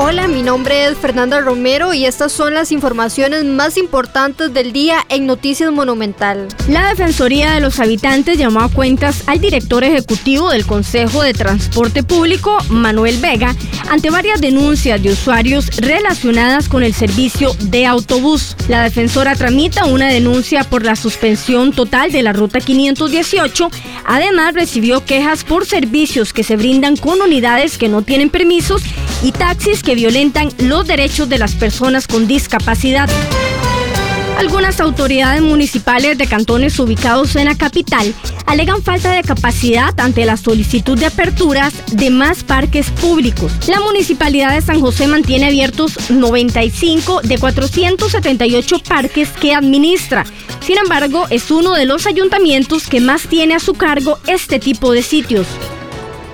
Hola, mi nombre es Fernanda Romero y estas son las informaciones más importantes del día en Noticias Monumental. La Defensoría de los Habitantes llamó a cuentas al director ejecutivo del Consejo de Transporte Público, Manuel Vega, ante varias denuncias de usuarios relacionadas con el servicio de autobús. La defensora tramita una denuncia por la suspensión total de la Ruta 518. Además, recibió quejas por servicios que se brindan con unidades que no tienen permisos y taxis que violentan los derechos de las personas con discapacidad. Algunas autoridades municipales de cantones ubicados en la capital alegan falta de capacidad ante la solicitud de aperturas de más parques públicos. La municipalidad de San José mantiene abiertos 95 de 478 parques que administra. Sin embargo, es uno de los ayuntamientos que más tiene a su cargo este tipo de sitios.